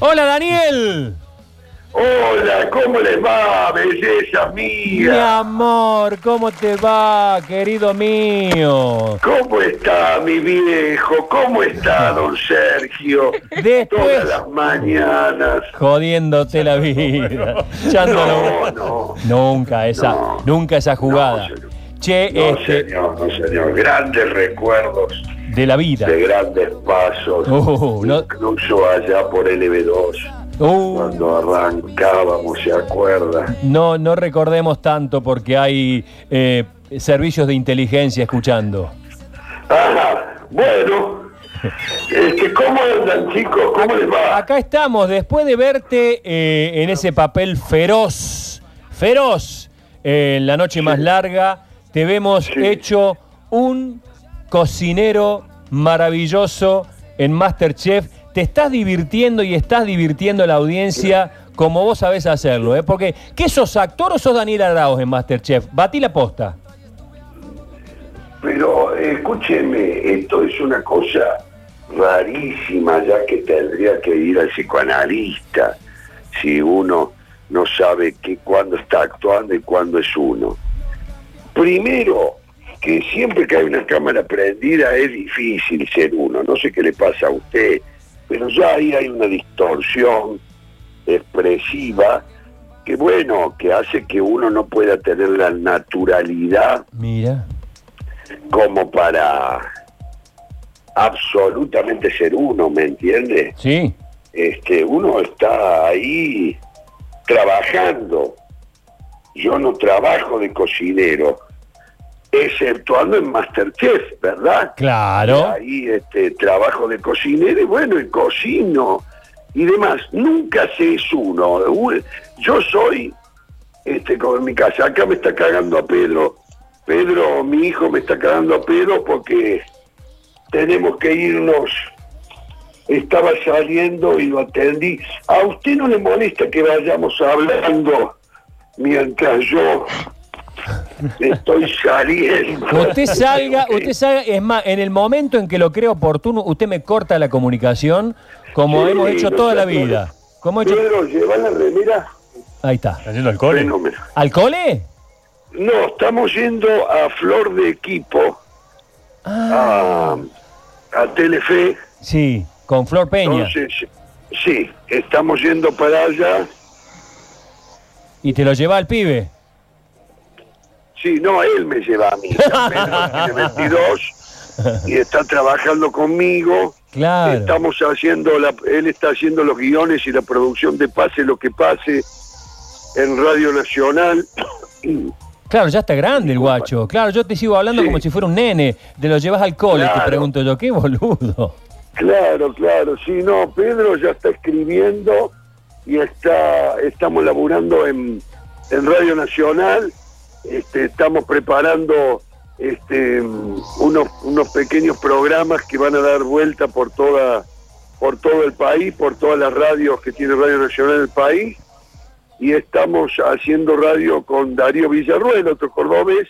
Hola Daniel. Hola, ¿cómo les va, belleza Mi mía? amor, ¿cómo te va, querido mío? ¿Cómo está mi viejo? ¿Cómo está don Sergio? Después- Todas las mañanas. Jodiéndote la vida. No, no. Nunca esa, No. nunca esa jugada. No, señor. che, No, este, señor, no, señor. Grandes recuerdos de la vida. de grandes pasos. No- Incluso allá por LB2. Uh, Cuando arrancábamos, ¿se acuerda? no, no recordemos tanto porque hay eh, servicios de inteligencia escuchando. Ajá, bueno. Este, ¿Cómo andan, chicos? ¿Cómo les va? Acá estamos, después de verte eh, en ese papel feroz, feroz, eh, en la noche más larga, te vemos Sí. hecho un cocinero maravilloso en Masterchef. Te estás divirtiendo y estás divirtiendo a la audiencia como vos sabés hacerlo, ¿eh? Porque, ¿qué sos actor o sos Daniel Arauz en Masterchef? Batí la posta. Pero escúcheme, esto es una cosa rarísima, ya que tendría que ir al psicoanalista si uno no sabe cuándo está actuando y cuándo es uno. Primero, que siempre que hay una cámara prendida es difícil ser uno. No sé qué le pasa a usted, pero ya ahí hay una distorsión expresiva que bueno, que hace que uno no pueda tener la naturalidad Mira. como para absolutamente ser uno, ¿me entiende? Sí. Este, uno está ahí trabajando. Yo no trabajo de cocinero, exceptuando en Masterchef, ¿verdad? Claro. Ahí este, trabajo de cocinero y bueno, y cocino y demás. Nunca se es uno. Yo soy, este, como en mi casa, acá me está cagando a Pedro. Pedro, mi hijo me está cagando a Pedro porque tenemos que irnos. Estaba saliendo y lo atendí. ¿A usted no le molesta que vayamos hablando mientras yo estoy saliendo? Usted salga, usted salga, es más, en el momento en que lo creo oportuno, usted me corta la comunicación, como Sí, hemos hecho toda la vida. Como hecho... Pedro, lleva la remera. Ahí está. ¿Haciendo alcohol? Fenómeno. ¿Al cole? No, estamos yendo a Flor de Equipo, Ah, a, a Telefe. sí, con Flor Peña. Entonces, sí, estamos yendo para allá. Y te lo lleva al pibe. Sí, no, él me lleva a mí. Tiene 22 y está trabajando conmigo. Claro. Estamos haciendo, la, él está haciendo los guiones y la producción de Pase lo que pase en Radio Nacional. Claro, ya está grande el guacho. Claro, yo te sigo hablando Sí. como si fuera un nene. Te lo llevas al cole, te Claro. pregunto yo. Qué boludo. Claro, claro, sí, no, Pedro ya está escribiendo y está, estamos laburando en, en Radio Nacional, este, estamos preparando este, unos, unos pequeños programas que van a dar vuelta por toda, por todo el país, por todas las radios que tiene Radio Nacional en el país, y estamos haciendo radio con Darío Villarruel, otro cordobés,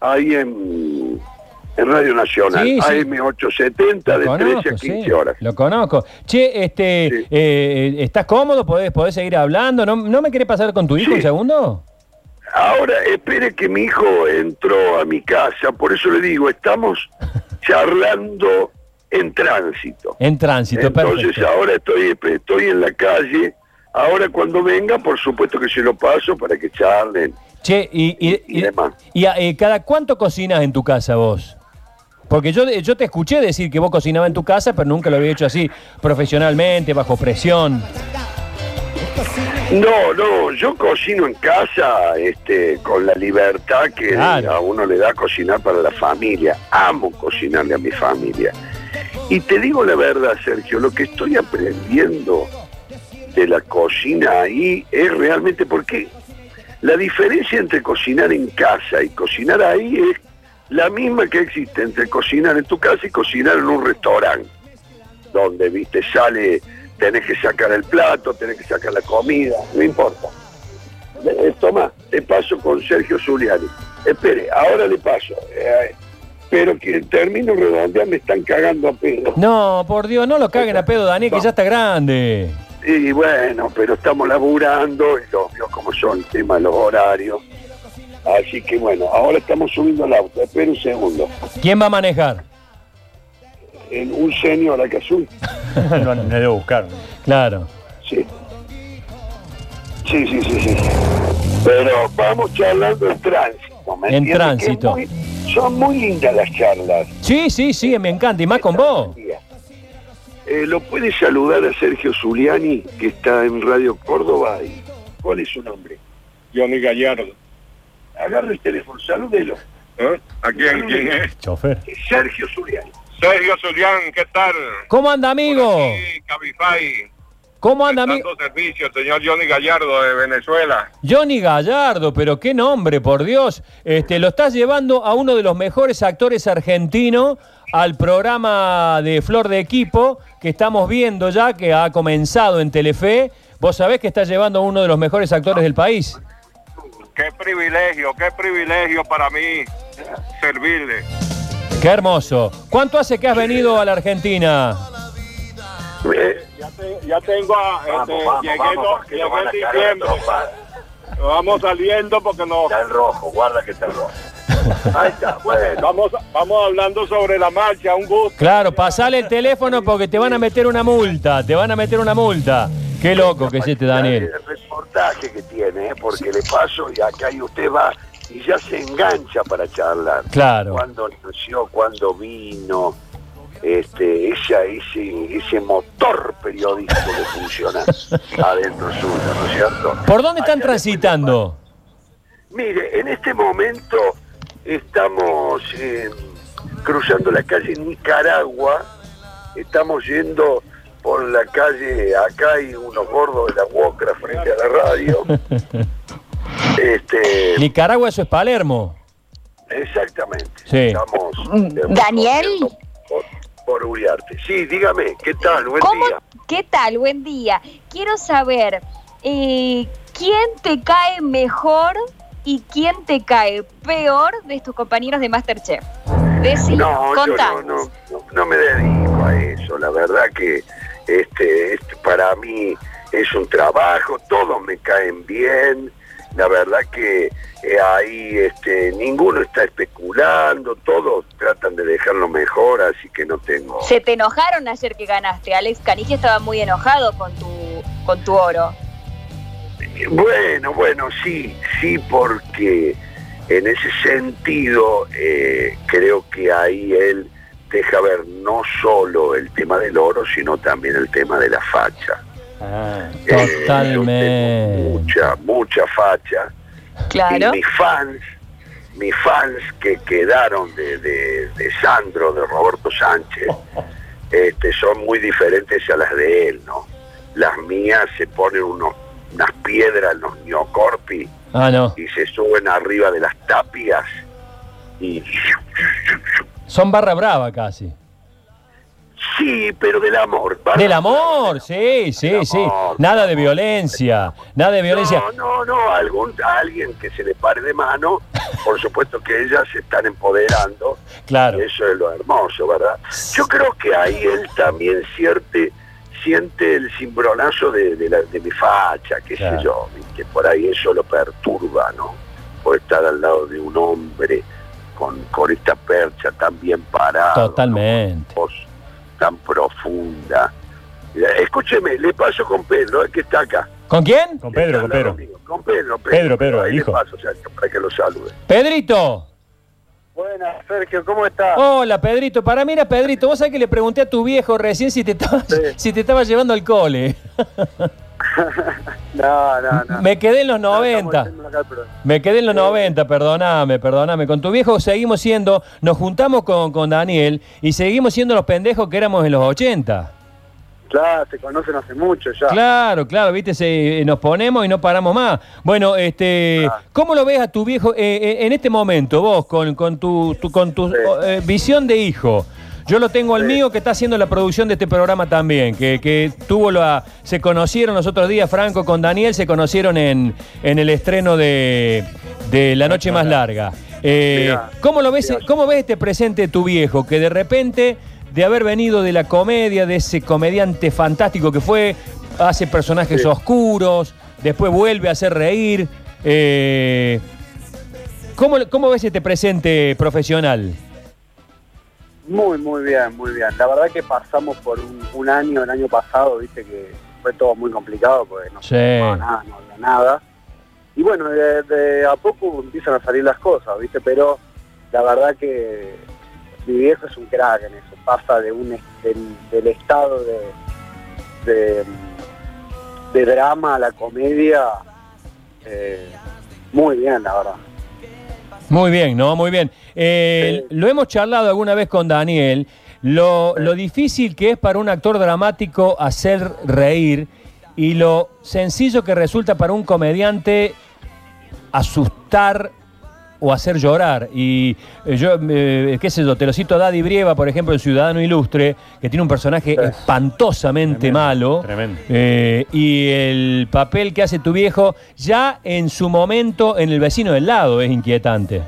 ahí en, en Radio Nacional, Sí, sí. AM870 de 13 a 15 sí, horas. Lo conozco. Che, este, eh, ¿estás cómodo? ¿Podés, podés seguir hablando? ¿No, ¿No me querés pasar con tu hijo un segundo? Ahora, espere que mi hijo entró a mi casa, por eso le digo, estamos charlando en tránsito. En tránsito, Entonces perfecto. ahora estoy, estoy en la calle, ahora cuando venga, por supuesto que se lo paso para que charlen. Che, y, y, y demás. y, eh, cada cuánto cocinas en tu casa vos? Porque yo, yo te escuché decir que vos cocinabas en tu casa, pero nunca lo había hecho así profesionalmente, bajo presión. No, no, yo cocino en casa este, con la libertad que Claro. a uno le da cocinar para la familia. Amo cocinarle a mi familia. Y te digo la verdad, Sergio, lo que estoy aprendiendo de la cocina ahí es realmente porque la diferencia entre cocinar en casa y cocinar ahí es la misma que existe entre cocinar en tu casa y cocinar en un restaurante, donde, viste, sale, tenés que sacar el plato, tenés que sacar la comida, no importa. Eh, toma, te paso con Sergio Zuliani. Espere, ahora le paso. Eh, pero que termino redondear me están cagando a pedo. No, por Dios, no lo caguen a pedo, Daniel, que ya está grande. Y bueno, pero estamos laburando y lo vio como son el tema de los horarios. Así que bueno, ahora estamos subiendo el auto. Espera un segundo. ¿Quién va a manejar? En un señor acá azul. no, no debo buscar. Claro. Sí. Sí, sí, sí, sí. Pero vamos charlando en tránsito. ¿me En entiendes? tránsito. Muy- son muy lindas las charlas. Sí, sí, sí, me encanta. Y más con vos. Eh, ¿Lo puede saludar a Sergio Zuliani, que está en Radio Córdoba? Y, ¿Cuál es su nombre? Johnny Gallardo. Agarre el teléfono, salúdelo. ¿Eh? ¿A quién, quién es? Chofer. Sergio Zuliani. Sergio Zulián, ¿qué tal? ¿Cómo anda, amigo? Sí, Cabify. ¿Cómo anda, amigo? Servicio, señor Johnny Gallardo de Venezuela. Johnny Gallardo, pero qué nombre, por Dios. Este, lo estás llevando a uno de los mejores actores argentinos al programa de Flor de Equipo que estamos viendo ya, que ha comenzado en Telefe. Vos sabés que estás llevando a uno de los mejores actores del país. Qué privilegio, qué privilegio para mí servirle. Qué hermoso. ¿Cuánto hace que has venido a la Argentina? Eh, Ya, te- ya tengo a, este, vamos, llegué, vamos, no- en diciembre. Vamos saliendo porque nos Está en rojo, guarda que está en rojo. Ahí está, bueno. vamos, vamos hablando sobre la marcha, un gusto. Claro, pasale el teléfono porque te van a meter una multa. Te van a meter una multa. Qué loco que es este Daniel. El reportaje que tiene, ¿eh? porque le paso y acá y usted va y ya se engancha para charlar. Claro. Cuando nació, cuando vino, este, esa, ese, ese motor periodístico que funciona adentro suyo, ¿no es cierto? ¿Por dónde están transitando? Mire, en este momento estamos eh, cruzando la calle Nicaragua, estamos yendo por la calle, acá hay unos gordos de la Wocra frente a la radio. Este, Nicaragua, eso es Palermo. exactamente. Sí. Estamos eh, Daniel. por, por Uriarte. Sí, dígame, ¿qué tal? Buen ¿Cómo? día. ¿Qué tal? Buen día. Quiero saber, eh, ¿quién te cae mejor y quién te cae peor de tus compañeros de Masterchef? Decí, No, yo no, contanos. no, no, no me dedico a eso. La verdad que este, este para mí es un trabajo, todos me caen bien. La verdad que eh, ahí este, ninguno está especulando, todos tratan de dejarlo mejor, así que no tengo... Se te enojaron ayer que ganaste. Alex Canigia estaba muy enojado con tu, con tu oro. Bueno, bueno, sí, sí, porque en ese sentido eh, creo que ahí él deja ver no solo el tema del oro, sino también el tema de la facha. Ah. Eh, Totalmente. mucha, mucha facha. Claro. Y mis fans, mis fans que quedaron de, de- de Sandro, de Roberto Sánchez, este, son muy diferentes a las de él, ¿no? Las mías se ponen unos, unas piedras en los neocorpi Ah, no. y se suben arriba de las tapias y Son barra brava casi. Sí, pero del amor. Del amor, sí, sí, sí. Nada de violencia. Nada de violencia. No, no, no, algún, alguien que se le pare de mano, por supuesto que ellas se están empoderando, Claro. eso es lo hermoso, ¿verdad? Yo creo que ahí él también siente, siente el cimbronazo de, de, la- de mi facha, qué Claro. sé yo, que por ahí eso lo perturba, ¿no? Por estar al lado de un hombre con, con esta percha tan bien parada, Totalmente. Tan profunda. Eh, Escúcheme, le paso con Pedro, el que está acá. ¿Con quién? Con Pedro, con Pedro. Con Pedro, Pedro, Pedro, Ahí le hijo. paso, Sergio, para que lo salude. Pedrito. Buenas, Sergio, ¿cómo estás? Hola, Pedrito. Para mí era Pedrito. Vos sabés que le pregunté a tu viejo recién si te estaba, si te estaba llevando al cole. No, no, no. Me quedé en los 90. Me quedé en los 90, perdóname, perdóname. Con tu viejo seguimos siendo, nos juntamos con, con Daniel y seguimos siendo los pendejos que éramos en los 80. Claro, se conocen hace mucho ya. Claro, claro, viste, se- nos ponemos y no paramos más. Bueno, este, Claro. ¿cómo lo ves a tu viejo eh, eh, en este momento, vos, con, con tu, tu- con tu Sí. eh, visión de hijo? Yo lo tengo al Sí. mío que está haciendo la producción de este programa también, que, que tuvo la, se conocieron los otros días, Franco con Daniel, se conocieron en, en el estreno de, de La Noche Más Larga. Eh, Mirá. ¿cómo, lo ves, Mirá. ¿Cómo ves este presente de tu viejo? Que de repente, de haber venido de la comedia, de ese comediante fantástico que fue, hace personajes Sí. oscuros, después vuelve a hacer reír. eh, ¿cómo, ¿Cómo ves este presente profesional? Muy, muy bien, muy bien. La verdad que pasamos por un, un año, el año pasado, viste que fue todo muy complicado porque no Sí. se nada, no había nada. Y bueno, de, de a poco empiezan a salir las cosas, viste, pero la verdad que mi viejo es un crack en eso. Pasa de un del, del estado de, de, de drama a la comedia eh, muy bien, la verdad. Muy bien, ¿no? Muy bien. Eh, Sí. Lo hemos charlado alguna vez con Daniel. Lo, lo difícil que es para un actor dramático hacer reír y lo sencillo que resulta para un comediante asustar o hacer llorar. Y eh, yo, eh, qué sé yo, te lo cito a Daddy Brieva, por ejemplo, el Ciudadano Ilustre, que tiene un personaje Sí. espantosamente Tremendo, malo. tremendo. Eh, y el papel que hace tu viejo, ya en su momento en el vecino del lado, es inquietante.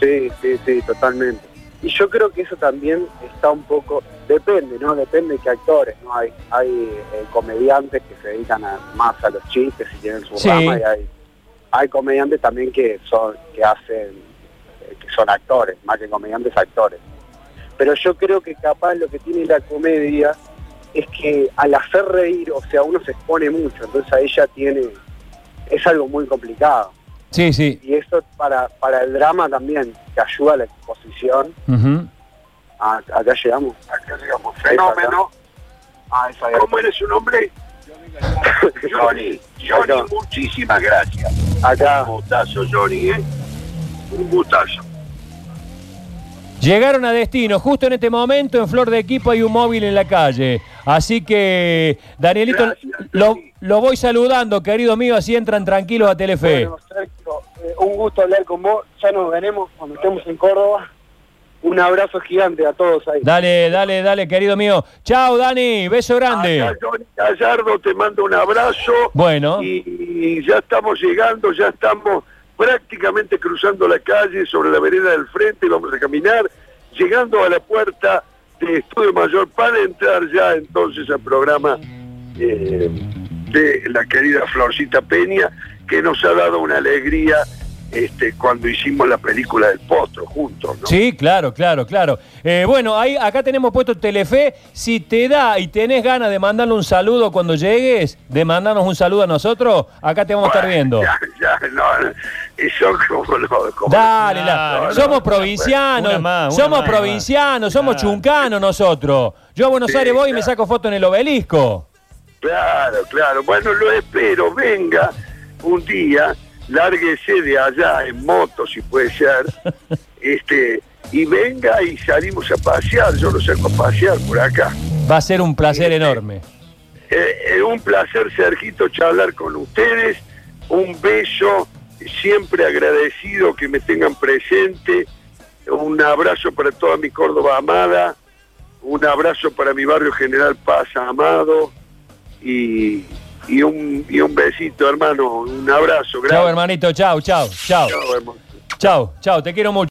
Sí, sí, sí, totalmente. Y yo creo que eso también está un poco, depende, ¿no? Depende de qué actores, ¿no? Hay, hay eh, comediantes que se dedican a- más a los chistes y tienen su Sí. rama y hay, hay comediantes también que son, que hacen, eh, que son actores, más que comediantes, actores. Pero yo creo que capaz lo que tiene la comedia es que al hacer reír, o sea, uno se expone mucho, entonces ahí ya tiene, es algo muy complicado Sí, sí. y eso para, para el drama también, que ayuda a la exposición. Ujú. Ah, acá llegamos. Acá digamos, fenómeno. Ah, esa. ¿Cómo eres su nombre? Johnny. Johnny, muchísimas gracias. Acá. Un gustazo, Johnny, ¿eh? Un gustazo. Llegaron a destino. Justo en este momento, en Flor de Equipo, hay un móvil en la calle. Así que, Danielito, Gracias, lo, lo voy saludando, querido mío, así entran tranquilos a Telefe. Bueno, Sergio, eh, un gusto hablar con vos. Ya nos veremos cuando estemos en Córdoba. Un abrazo gigante a todos ahí. Dale, dale, dale, querido mío. Chao, Dani. Beso grande. Acá, Johnny Gallardo, te mando un abrazo. Bueno. Y, y ya estamos llegando, ya estamos prácticamente cruzando la calle sobre la vereda del frente, vamos a caminar, llegando a la puerta de Estudio Mayor para entrar ya entonces al programa eh, de la querida Florcita Peña, que nos ha dado una alegría este, cuando hicimos la película del Potro juntos. ¿no? Sí, claro, claro, claro. Eh, bueno, ahí, acá tenemos puesto Telefe. Si te da y tenés ganas de mandarle un saludo cuando llegues, de mandarnos un saludo a nosotros, acá te vamos a estar viendo. Ya, ya, no, no, eso como no, como Dale, la- Claro, somos no, provincianos, una más, una somos más, provincianos, somos Claro. chuncanos nosotros. Yo a Buenos Sí, Aires voy y me saco foto en el obelisco. Claro, claro. Bueno, lo espero. Venga un día, lárguese de allá en moto, si puede ser, este, y venga y salimos a pasear. Yo lo saco a pasear por acá. Va a ser un placer enorme. Eh, eh, un placer, Sergito, charlar con ustedes. Un beso, siempre agradecido que me tengan presente. Un abrazo para toda mi Córdoba amada. Un abrazo para mi barrio General Paz amado. Y, y, un, y un besito, hermano. Un abrazo. Chao, Gracias. hermanito, chao, chao, chao. Chao, hermano. Chao, chao, te quiero mucho.